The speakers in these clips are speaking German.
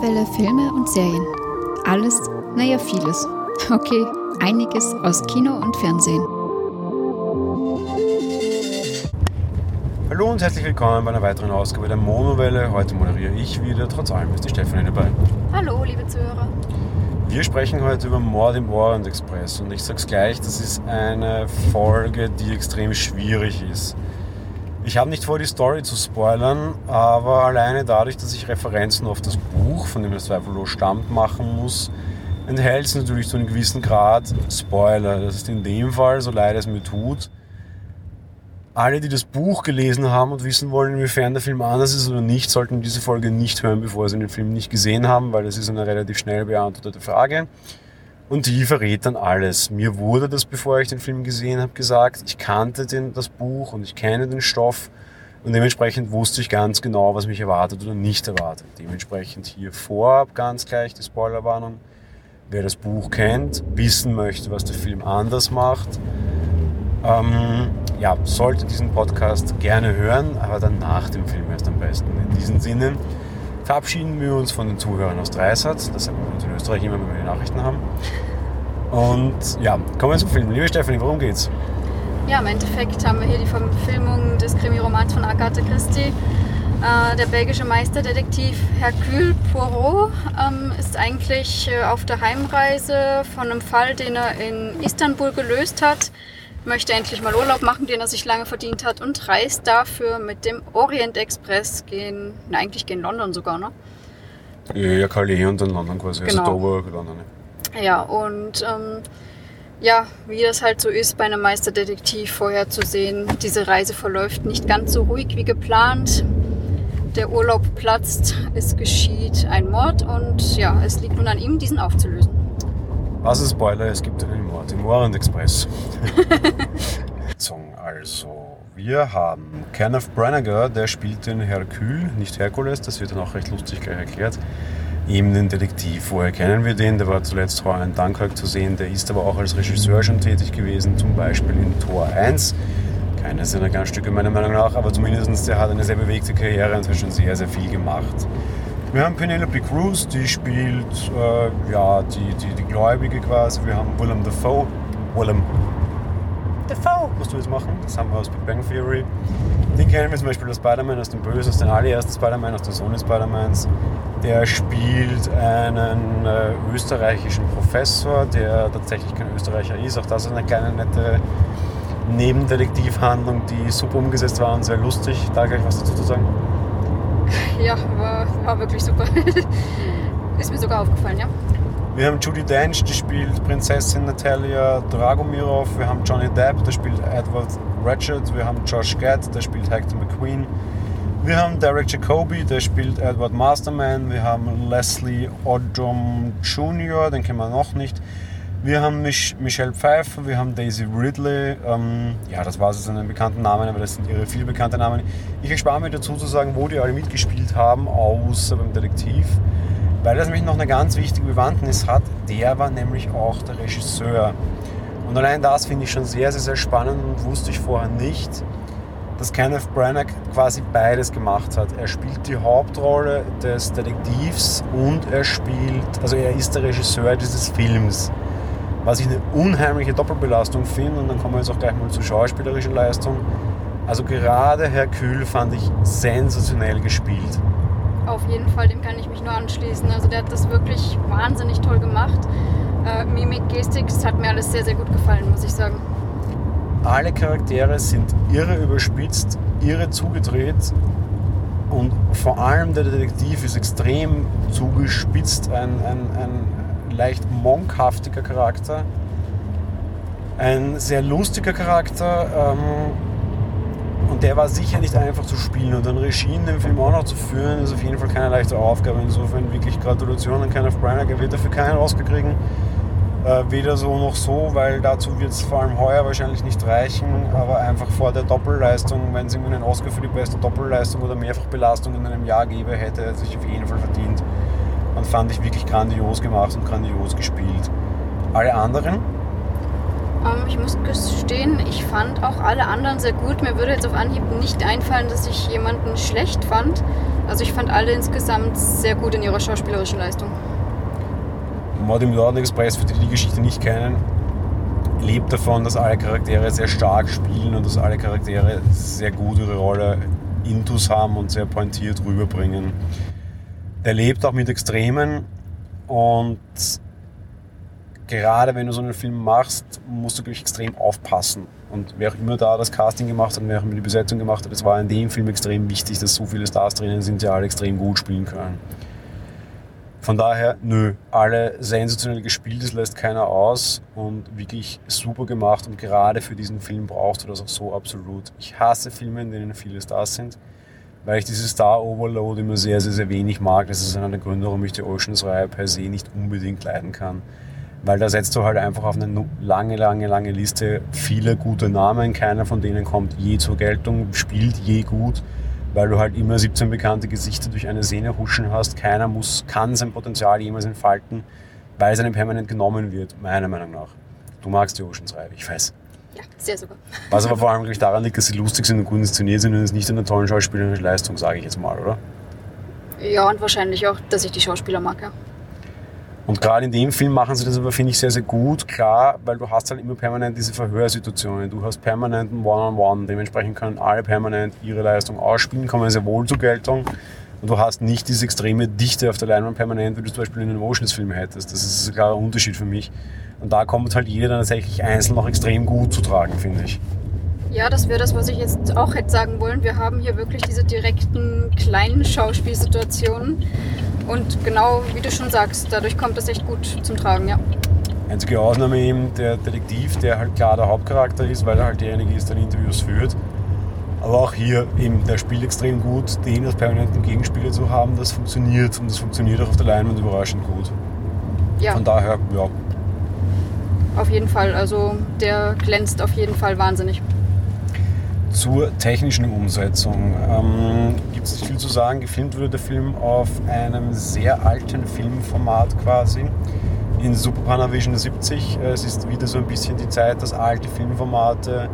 Monowelle Filme und Serien. Alles, naja, vieles. Okay, einiges aus Kino und Fernsehen. Hallo und herzlich willkommen bei einer weiteren Ausgabe der Monowelle. Heute moderiere ich wieder, trotz allem ist die Stefanie dabei. Hallo, liebe Zuhörer. Wir sprechen heute über Mord im Orient Express und ich sag's gleich, das ist eine Folge, die extrem schwierig ist. Ich habe nicht vor, die Story zu spoilern, aber alleine dadurch, dass ich Referenzen auf das Buch, von dem das zweifellos stammt, machen muss, enthält es natürlich zu einem gewissen Grad Spoiler. Das ist in dem Fall, so leid es mir tut, alle, die das Buch gelesen haben und wissen wollen, inwiefern der Film anders ist oder nicht, sollten diese Folge nicht hören, bevor sie den Film nicht gesehen haben, weil das ist eine relativ schnell beantwortete Frage. Und die verrät dann alles. Mir wurde das, bevor ich den Film gesehen habe, gesagt. Ich kannte den, das Buch und ich kenne den Stoff. Und dementsprechend wusste ich ganz genau, was mich erwartet oder nicht erwartet. Dementsprechend hier vorab ganz gleich die Spoilerwarnung. Wer das Buch kennt, wissen möchte, was der Film anders macht, ähm, ja, sollte diesen Podcast gerne hören, aber dann nach dem Film erst am besten. In diesem Sinne verabschieden wir uns von den Zuhörern aus Dreisatz. Das haben wir uns in Österreich immer, wenn wir die Nachrichten haben. Und ja, kommen wir zum Film. Liebe Stefanie, worum geht's? Ja, im Endeffekt haben wir hier die Verfilmung des Krimi-Romans von Agatha Christie. Äh, der belgische Meisterdetektiv Hercule Poirot ähm, ist eigentlich äh, auf der Heimreise von einem Fall, den er in Istanbul gelöst hat, möchte endlich mal Urlaub machen, den er sich lange verdient hat und reist dafür mit dem Orient Express gehen, na, eigentlich gehen London sogar, ne? Ja, Calais und dann London quasi, Genau. also Dover, London. ja. Ja, und ähm, ja, wie das halt so ist bei einem Meisterdetektiv vorherzusehen, diese Reise verläuft nicht ganz so ruhig wie geplant. Der Urlaub platzt, es geschieht ein Mord und ja, es liegt nun an ihm, diesen aufzulösen. Was ist Spoiler? Es gibt einen Mord im Orient Express. Also, wir haben Kenneth Branagh, der spielt den Hercule, nicht Herkules, das wird dann auch recht lustig gleich erklärt. Eben den Detektiv. Woher kennen wir den? Der war zuletzt vorher in Dunkirk zu sehen, der ist aber auch als Regisseur schon tätig gewesen, zum Beispiel in Tor 1. Keines seiner Glanzstücke meiner Meinung nach, aber zumindest der hat eine sehr bewegte Karriere und hat schon sehr, sehr viel gemacht. Wir haben Penelope Cruz, die spielt äh, ja, die, die, die Gläubige quasi. Wir haben Willem Dafoe. Willem Dafoe musst du jetzt machen. Das haben wir aus Big Bang Theory. Den kennen wir zum Beispiel aus Spider-Man, aus dem Bösen, aus den allerersten Spider-Man, aus den Sony Spider-Mans. Der spielt einen äh, österreichischen Professor, der tatsächlich kein Österreicher ist. Auch das ist eine kleine nette Nebendetektivhandlung, die super umgesetzt war und sehr lustig. Da gleich was dazu zu sagen. Ja, war, war wirklich super. ist mir sogar aufgefallen, ja. Wir haben Judy Dench, die spielt Prinzessin Natalia Dragomirov. Wir haben Johnny Depp, der spielt Edward Ratchet. Wir haben Josh Gad, der spielt Hector McQueen. Wir haben Derek Jacobi, der spielt Edward Masterman. Wir haben Leslie Odom Jr., den kennen wir noch nicht. Wir haben Mich Michelle Pfeiffer, wir haben Daisy Ridley. Ähm, ja, das war es jetzt an den bekannten Namen, aber das sind ihre viel bekannte Namen. Ich erspare mir dazu zu sagen, wo die alle mitgespielt haben, außer beim Detektiv. Weil das nämlich noch eine ganz wichtige Bewandtnis hat, der war nämlich auch der Regisseur. Und allein das finde ich schon sehr, sehr, sehr spannend und wusste ich vorher nicht, dass Kenneth Branagh quasi beides gemacht hat. Er spielt die Hauptrolle des Detektivs und er spielt, also er ist der Regisseur dieses Films. Was ich eine unheimliche Doppelbelastung finde und dann kommen wir jetzt auch gleich mal zur schauspielerischen Leistung. Also gerade Hercule fand ich sensationell gespielt. Auf jeden Fall, dem kann ich mich nur anschließen. Also der hat das wirklich wahnsinnig toll gemacht. Äh, Mimik, Gestik, das hat mir alles sehr, sehr gut gefallen, muss ich sagen. Alle Charaktere sind irre überspitzt, irre zugedreht und vor allem der Detektiv ist extrem zugespitzt, ein, ein, ein leicht monkhaftiger Charakter, ein sehr lustiger Charakter ähm, und der war sicher nicht einfach zu spielen und ein Regie in dem Film auch noch zu führen, ist auf jeden Fall keine leichte Aufgabe. Insofern wirklich Gratulation an Kenneth Branagh, er wird dafür keinen Oscar kriegen. Äh, weder so noch so, weil dazu wird es vor allem heuer wahrscheinlich nicht reichen, aber einfach vor der Doppelleistung, wenn es irgendwie einen Oscar für die beste Doppelleistung oder Mehrfachbelastung in einem Jahr gäbe, hätte er sich auf jeden Fall verdient. Und fand ich wirklich grandios gemacht und grandios gespielt. Alle anderen? Ähm, ich muss gestehen, ich fand auch alle anderen sehr gut. Mir würde jetzt auf Anhieb nicht einfallen, dass ich jemanden schlecht fand. Also ich fand alle insgesamt sehr gut in ihrer schauspielerischen Leistung. Mord im Norden Express, für die die Geschichte nicht kennen, lebt davon, dass alle Charaktere sehr stark spielen und dass alle Charaktere sehr gut ihre Rolle intus haben und sehr pointiert rüberbringen. Der lebt auch mit Extremen und gerade wenn du so einen Film machst, musst du wirklich extrem aufpassen. Und wer auch immer da das Casting gemacht hat, wer auch immer die Besetzung gemacht hat, es war in dem Film extrem wichtig, dass so viele Stars drinnen sind, die alle extrem gut spielen können. Von daher, nö, alle sensationell gespielt, es lässt keiner aus und wirklich super gemacht und gerade für diesen Film brauchst du das auch so absolut. Ich hasse Filme, in denen viele Stars sind, weil ich diese Star-Overload immer sehr, sehr, sehr wenig mag. Das ist einer der Gründe, warum ich die Oceans-Reihe per se nicht unbedingt leiden kann. Weil da setzt du halt einfach auf eine lange, lange, lange Liste viele gute Namen. Keiner von denen kommt je zur Geltung, spielt je gut weil du halt immer 17 bekannte Gesichter durch eine Szene huschen hast. Keiner muss, kann sein Potenzial jemals entfalten, weil es einem permanent genommen wird, meiner Meinung nach. Du magst die Oceans-Reihe, ich weiß. Ja, sehr super. Was aber vor allem glaube ich, daran liegt, dass sie lustig sind und gut inszeniert sind und es nicht an der tollen schauspielerischen Leistung, sage ich jetzt mal, oder? Ja, und wahrscheinlich auch, dass ich die Schauspieler mag, ja. Und gerade in dem Film machen sie das aber, finde ich, sehr, sehr gut. Klar, weil du hast halt immer permanent diese Verhörsituationen. Du hast permanent ein One-on-One. Dementsprechend können alle permanent ihre Leistung ausspielen, kommen sehr wohl zur Geltung. Und du hast nicht diese extreme Dichte auf der Leinwand permanent, wie du zum Beispiel in einem Oceans-Film hättest. Das ist ein klarer Unterschied für mich. Und da kommt halt jeder dann tatsächlich einzeln noch extrem gut zu tragen, finde ich. Ja, das wäre das, was ich jetzt auch hätte sagen wollen. Wir haben hier wirklich diese direkten kleinen Schauspielsituationen. Und genau wie du schon sagst, dadurch kommt das echt gut zum Tragen, ja. Einzige Ausnahme eben der Detektiv, der halt klar der Hauptcharakter ist, weil er halt derjenige ist, der Interviews führt. Aber auch hier eben, der spielt extrem gut, den als permanenten Gegenspieler zu haben, das funktioniert und das funktioniert auch auf der Leinwand überraschend gut. Ja. Von daher, ja. Auf jeden Fall, also der glänzt auf jeden Fall wahnsinnig. Zur technischen Umsetzung ähm, gibt es nicht viel zu sagen. Gefilmt wurde der Film auf einem sehr alten Filmformat quasi in Super Panavision 70. Es ist wieder so ein bisschen die Zeit, dass alte Filmformate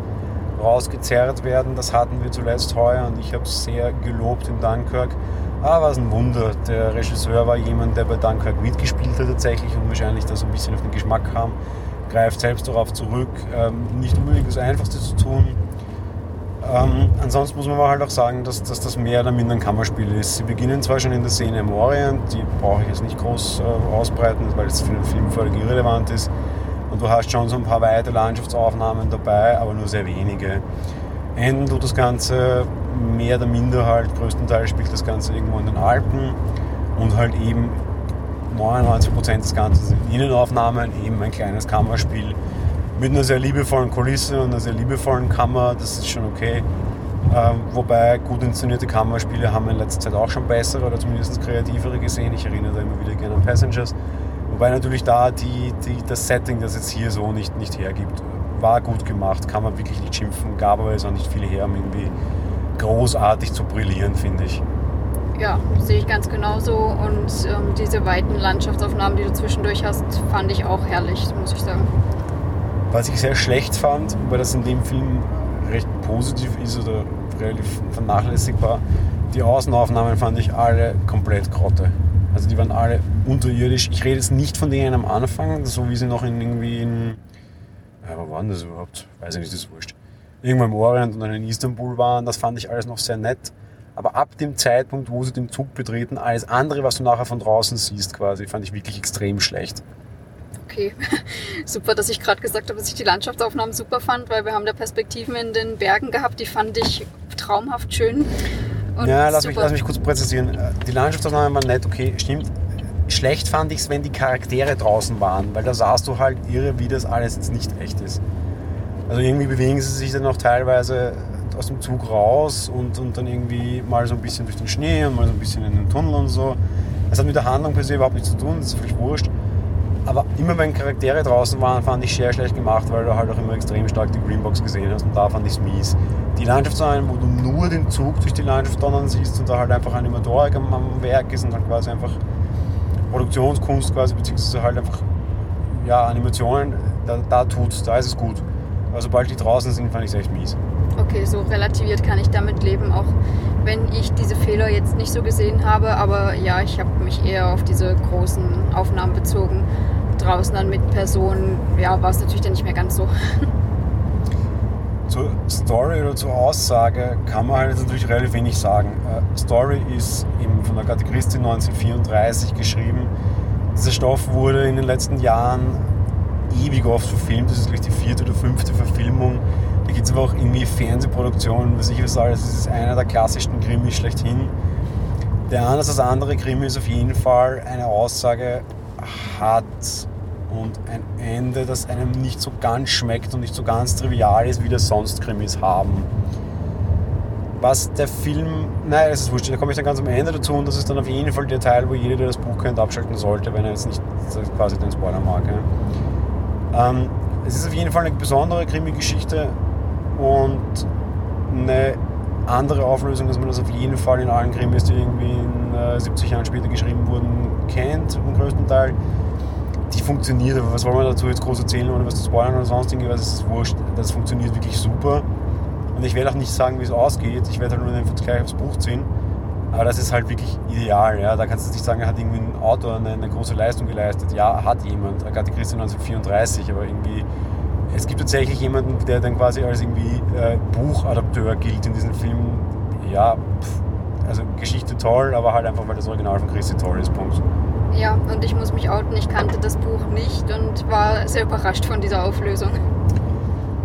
rausgezerrt werden. Das hatten wir zuletzt heuer und ich habe es sehr gelobt in Dunkirk. Aber was ein Wunder. Der Regisseur war jemand, der bei Dunkirk mitgespielt hat tatsächlich und wahrscheinlich da so ein bisschen auf den Geschmack kam. Greift selbst darauf zurück. Ähm, nicht unbedingt das Einfachste zu tun ähm, ansonsten muss man halt auch sagen, dass, dass, das mehr oder minder ein Kammerspiel ist. Sie beginnen zwar schon in der Szene im Orient, die brauche ich jetzt nicht groß äh, ausbreiten, weil es für den Film völlig irrelevant ist. Und du hast schon so ein paar weite Landschaftsaufnahmen dabei, aber nur sehr wenige. Enden tut das Ganze mehr oder minder halt, größtenteils spielt das Ganze irgendwo in den Alpen und halt eben 99% des Ganzen sind Innenaufnahmen, eben ein kleines Kammerspiel mit einer sehr liebevollen Kulisse und einer sehr liebevollen Kammer, das ist schon okay. Ähm, wobei gut inszenierte Kammerspiele haben wir in letzter Zeit auch schon bessere oder zumindest kreativere gesehen. Ich erinnere da immer wieder gerne an Passengers. Wobei natürlich da die, die, das Setting, das jetzt hier so nicht, nicht hergibt, war gut gemacht, kann man wirklich nicht schimpfen, gab aber jetzt auch nicht viel her, um irgendwie großartig zu brillieren, finde ich. Ja, sehe ich ganz genauso. Und ähm, diese weiten Landschaftsaufnahmen, die du zwischendurch hast, fand ich auch herrlich, muss ich sagen. Was ich sehr schlecht fand, weil das in dem Film recht positiv ist oder relativ vernachlässigbar, die Außenaufnahmen fand ich alle komplett grotte. Also die waren alle unterirdisch. Ich rede jetzt nicht von denen am Anfang, so wie sie noch in irgendwie in. Ja, wo waren das überhaupt? Weiß ich nicht, das ist wurscht. Irgendwo im Orient und dann in Istanbul waren, das fand ich alles noch sehr nett. Aber ab dem Zeitpunkt, wo sie den Zug betreten, alles andere, was du nachher von draußen siehst, quasi, fand ich wirklich extrem schlecht okay. super, dass ich gerade gesagt habe, dass ich die Landschaftsaufnahmen super fand, weil wir haben da Perspektiven in den Bergen gehabt, die fand ich traumhaft schön. Ja, lass mich, lass mich kurz präzisieren. Die Landschaftsaufnahmen waren nett, okay, stimmt. Schlecht fand ich es, wenn die Charaktere draußen waren, weil da sahst du halt irre, wie das alles jetzt nicht echt ist. Also irgendwie bewegen sie sich dann auch teilweise aus dem Zug raus und, und dann irgendwie mal so ein bisschen durch den Schnee und mal so ein bisschen in den Tunnel und so. Das hat mit der Handlung per se überhaupt nichts zu tun, das ist völlig wurscht. Aber immer wenn Charaktere draußen waren, fand ich sehr schlecht gemacht, weil du halt auch immer extrem stark die Greenbox gesehen hast und da fand ich es mies. Die Landschaftsaufnahmen, wo du nur den Zug durch die Landschaft donnern siehst und da halt einfach Animatorik am, am Werk ist und halt quasi einfach Produktionskunst quasi, beziehungsweise halt einfach ja, Animationen, da, da tut da ist es gut. Aber sobald die draußen sind, fand ich es echt mies. okay, so relativiert kann ich damit leben, auch wenn ich diese Fehler jetzt nicht so gesehen habe. Aber ja, ich habe mich eher auf diese großen Aufnahmen bezogen. Draußen dann mit Personen, ja, war es natürlich dann nicht mehr ganz so. Zur Story oder zur Aussage kann man halt natürlich relativ wenig sagen. Äh, Story ist eben von Agatha Christie 1934 geschrieben. Dieser Stoff wurde in den letzten Jahren ewig oft verfilmt. Das ist gleich die vierte oder fünfte Verfilmung. Da gibt es aber auch irgendwie Fernsehproduktionen, was ich was alles. Das ist einer der klassischsten Krimis schlechthin. Der anders als andere Krimi ist auf jeden Fall eine Aussage hat und ein Ende, das einem nicht so ganz schmeckt und nicht so ganz trivial ist, wie das sonst Krimis haben. Was der Film, nein, das ist wurscht, da komme ich dann ganz am Ende dazu und das ist dann auf jeden Fall der Teil, wo jeder, der das Buch kennt, abschalten sollte, wenn er jetzt nicht quasi den Spoiler mag. Ja. Ähm, es ist auf jeden Fall eine besondere Krimi-Geschichte und eine andere Auflösung, dass man das auf jeden Fall in allen Krimis, die irgendwie in äh, 70 Jahren später geschrieben wurden, kennt, im größten Teil die funktioniert, aber was wollen wir dazu jetzt groß erzählen oder was zu spoilern oder sonst irgendwas, das ist wurscht. Das funktioniert wirklich super. Und ich werde auch nicht sagen, wie es ausgeht, ich werde halt nur den Vergleich aufs Buch ziehen. Aber das ist halt wirklich ideal. Ja? Da kannst du nicht sagen, er hat irgendwie ein Autor eine, eine große Leistung geleistet. Ja, hat jemand. Agatha Christie 1934, aber irgendwie es gibt tatsächlich jemanden, der dann quasi als irgendwie äh, Buchadapteur gilt in diesem Film. Ja, pff, also Geschichte toll, aber halt einfach, weil das Original von Christi toll ist. Punkt. Ja, und ich muss mich outen, ich kannte das Buch nicht und war sehr überrascht von dieser Auflösung.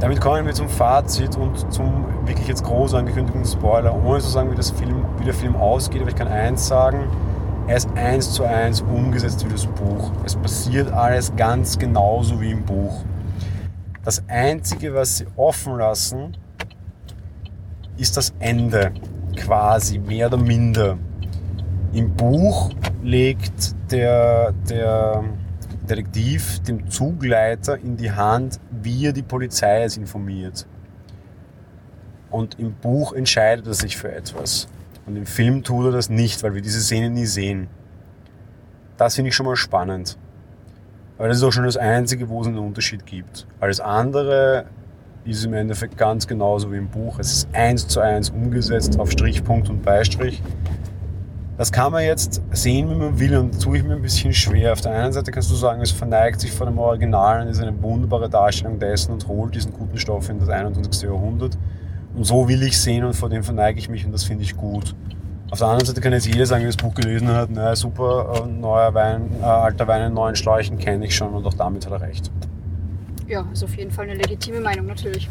Damit kommen wir zum Fazit und zum wirklich jetzt groß angekündigten Spoiler, ohne zu sagen, wie, das Film, wie der Film ausgeht, aber ich kann eins sagen, er ist eins zu eins umgesetzt wie das Buch. Es passiert alles ganz genauso wie im Buch. Das Einzige, was sie offen lassen, ist das Ende, quasi, mehr oder minder. Im Buch legt der, der Detektiv dem Zugleiter in die Hand, wie er die Polizei es informiert. Und im Buch entscheidet er sich für etwas. Und im Film tut er das nicht, weil wir diese Szene nie sehen. Das finde ich schon mal spannend. Aber das ist auch schon das Einzige, wo es einen Unterschied gibt. Alles andere ist im Endeffekt ganz genauso wie im Buch. Es ist eins zu eins umgesetzt auf Strichpunkt und Beistrich. Das kann man jetzt sehen, wie man will, und tue ich mir ein bisschen schwer. Auf der einen Seite kannst du sagen, es verneigt sich vor dem Original und ist eine wunderbare Darstellung dessen und holt diesen guten Stoff in das 21. Jahrhundert. Und so will ich sehen und vor dem verneige ich mich und das finde ich gut. Auf der anderen Seite kann jetzt jeder sagen, der das Buch gelesen hat, naja, super, äh, neuer Wein, äh, alter Wein in neuen Schläuchen kenne ich schon und auch damit hat er recht. Ja, ist auf jeden Fall eine legitime Meinung natürlich.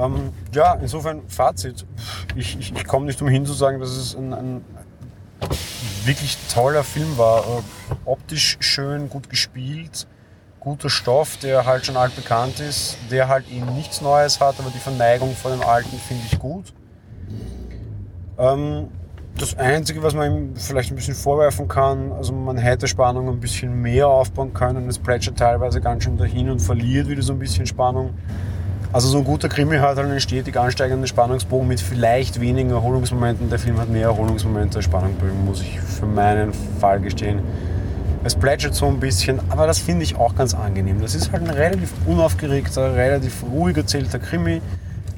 Ähm, ja, insofern Fazit. Ich, ich, ich komme nicht umhin zu sagen, dass es ein, ein wirklich toller Film war. Äh, optisch schön, gut gespielt, guter Stoff, der halt schon altbekannt ist, der halt eben nichts Neues hat, aber die Verneigung vor dem Alten finde ich gut. Ähm, das Einzige, was man ihm vielleicht ein bisschen vorwerfen kann, also man hätte Spannung ein bisschen mehr aufbauen können. Es plätschert teilweise ganz schön dahin und verliert wieder so ein bisschen Spannung. Also so ein guter Krimi hat halt einen stetig ansteigenden Spannungsbogen mit vielleicht wenigen Erholungsmomenten. Der Film hat mehr Erholungsmomente als Spannungsbogen, muss ich für meinen Fall gestehen. Es plätschert so ein bisschen, aber das finde ich auch ganz angenehm. Das ist halt ein relativ unaufgeregter, relativ ruhig erzählter Krimi.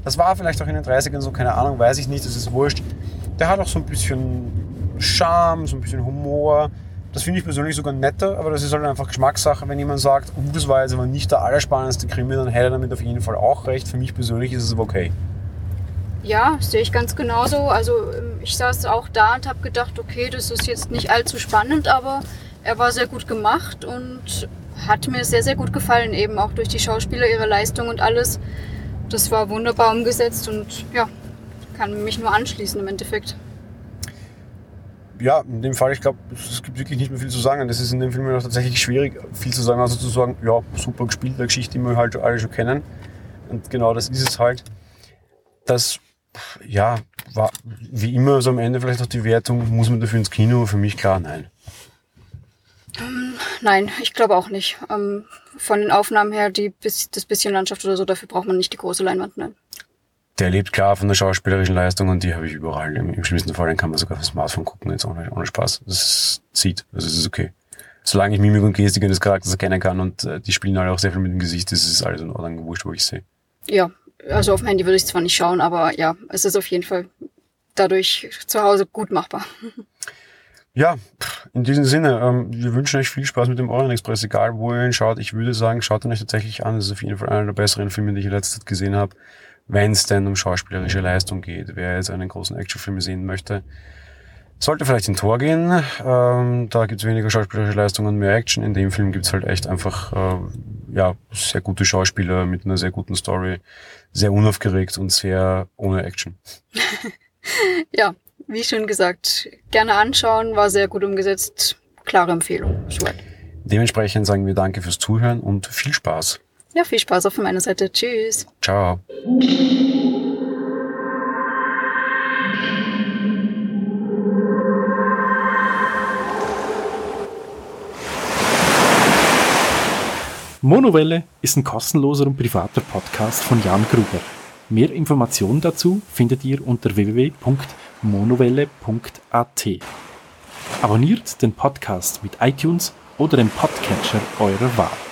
Das war vielleicht auch in den 30ern so, keine Ahnung, weiß ich nicht, das ist wurscht. Der hat auch so ein bisschen Charme, so ein bisschen Humor. Das finde ich persönlich sogar netter, aber das ist halt einfach Geschmackssache. Wenn jemand sagt, oh, das war jetzt aber nicht der allerspannendste Krimi, dann hätte er damit auf jeden Fall auch recht. Für mich persönlich ist es aber okay. Ja, sehe ich ganz genauso. Also ähm, ich saß auch da und habe gedacht, okay, das ist jetzt nicht allzu spannend, aber er war sehr gut gemacht und hat mir sehr, sehr gut gefallen, eben auch durch die Schauspieler, ihre Leistung und alles. Das war wunderbar umgesetzt und ja, kann mich nur anschließen im Endeffekt ja, in dem Fall, ich glaube, es gibt wirklich nicht mehr viel zu sagen. Das ist in dem Film auch tatsächlich schwierig, viel zu sagen, also zu sagen, ja, super gespielte Geschichte, die wir halt alle schon kennen. Und genau das ist es halt. Das, ja, war wie immer so am Ende vielleicht auch die Wertung, muss man dafür ins Kino? Für mich klar, nein. Ähm, nein, ich glaube auch nicht. Ähm, von den Aufnahmen her, die, das bisschen Landschaft oder so, dafür braucht man nicht die große Leinwand, nein der lebt klar von der schauspielerischen Leistung und die habe ich überall. Im, Im, schlimmsten Fall, dann kann man sogar auf Smartphone gucken, jetzt ohne, ohne Spaß. Das sieht, also es ist okay. Solange ich Mimik und Gestik des Charakters erkennen kann und äh, die spielen alle auch sehr viel mit dem Gesicht, ist es alles in Ordnung, wurscht, wo ich sehe. Ja, Also auf dem Handy würde ich zwar nicht schauen, aber ja, es ist auf jeden Fall dadurch zu Hause gut machbar. Ja, in diesem Sinne, ähm, wir wünschen euch viel Spaß mit dem Orient Express, egal wo ihr ihn schaut. Ich würde sagen, schaut ihn euch tatsächlich an. Das ist auf jeden Fall einer der besseren Filme, die ich in letzter Zeit gesehen habe, wenn es denn um schauspielerische Leistung geht. Wer jetzt einen großen Actionfilm sehen möchte, sollte vielleicht in Tor gehen. Ähm, da gibt's weniger schauspielerische Leistung und mehr Action. In dem Film gibt's halt echt einfach äh, ja sehr gute Schauspieler mit einer sehr guten Story, sehr unaufgeregt und sehr ohne Action. ja, wie schon gesagt, gerne anschauen, war sehr gut umgesetzt. Klare Empfehlung. Soweit. Dementsprechend sagen wir danke fürs Zuhören und viel Spaß. Ja, viel Spaß auch von meiner Seite. Tschüss. Ciao. Monowelle ist ein kostenloser und privater Podcast von Jan Gruber. Mehr Informationen dazu findet ihr unter www.monowelle.at. Abonniert den Podcast mit iTunes oder dem Podcatcher eurer Wahl.